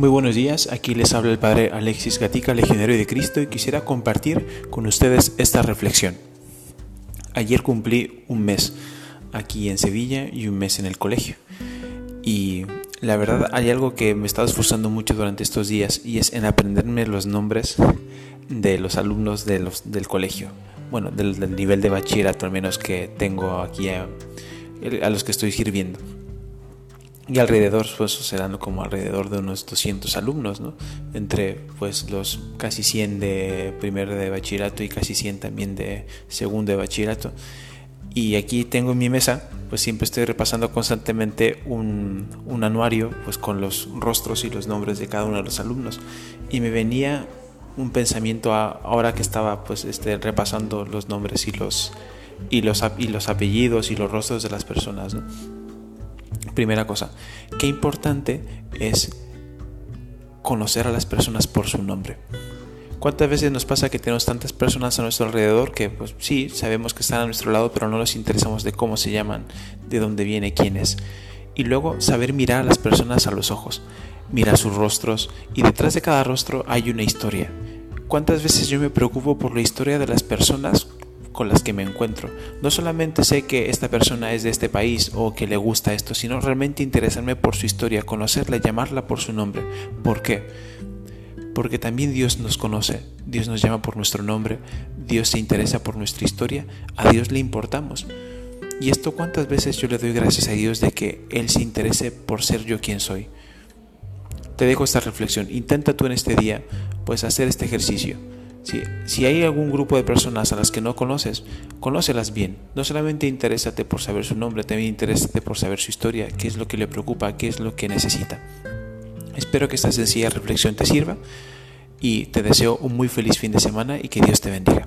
Muy buenos días, aquí les habla el Padre Alexis Gatica, Legionario de Cristo, y quisiera compartir con ustedes esta reflexión. Ayer cumplí un mes aquí en Sevilla y un mes en el colegio. Y la verdad hay algo que me he estado esforzando mucho durante estos días y es en aprenderme los nombres de los alumnos de los, del colegio. Bueno, del, nivel de bachillerato al menos que tengo aquí a los que estoy sirviendo y alrededor pues serán como alrededor de unos 200 alumnos, ¿no? Entre pues los casi 100 de primero de bachillerato y casi 100 también de segundo de bachillerato. Y aquí tengo en mi mesa, pues siempre estoy repasando constantemente un, un anuario pues con los rostros y los nombres de cada uno de los alumnos. Y me venía un pensamiento ahora que estaba pues este, repasando los nombres y los, y los, y los apellidos y los rostros de las personas, ¿no? Primera cosa, qué importante es conocer a las personas por su nombre. ¿Cuántas veces nos pasa que tenemos tantas personas a nuestro alrededor que pues sí, sabemos que están a nuestro lado, pero no nos interesamos de cómo se llaman, de dónde viene, quién es? Y luego saber mirar a las personas a los ojos, mirar sus rostros y detrás de cada rostro hay una historia. ¿Cuántas veces yo me preocupo por la historia de las personas con las que me encuentro. No solamente sé que esta persona es de este país o que le gusta esto, sino realmente interesarme por su historia, conocerla, llamarla por su nombre. ¿Por qué? Porque también Dios nos conoce, Dios nos llama por nuestro nombre, Dios se interesa por nuestra historia, a Dios le importamos. Y esto cuántas veces yo le doy gracias a Dios de que Él se interese por ser yo quien soy. Te dejo esta reflexión. Intenta tú en este día pues hacer este ejercicio si, hay algún grupo de personas a las que no conoces, conócelas bien. No solamente interésate por saber su nombre, también interésate por saber su historia, qué es lo que le preocupa, qué es lo que necesita. Espero que esta sencilla reflexión te sirva y te deseo un muy feliz fin de semana y que Dios te bendiga.